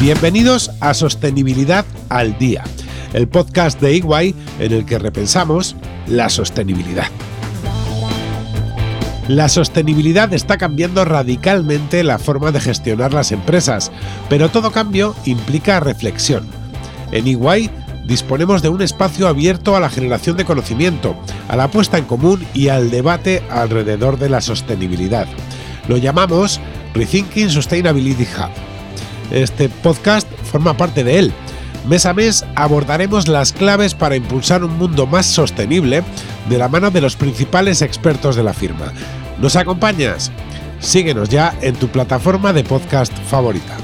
Bienvenidos a Sostenibilidad al Día, el podcast de EY en el que repensamos la sostenibilidad. La sostenibilidad está cambiando radicalmente la forma de gestionar las empresas, pero todo cambio implica reflexión. En EY disponemos de un espacio abierto a la generación de conocimiento, a la puesta en común y al debate alrededor de la sostenibilidad. Lo llamamos Rethinking Sustainability Hub. Este podcast forma parte de él. Mes a mes abordaremos las claves para impulsar un mundo más sostenible de la mano de los principales expertos de la firma. ¿Nos acompañas? Síguenos ya en tu plataforma de podcast favorita.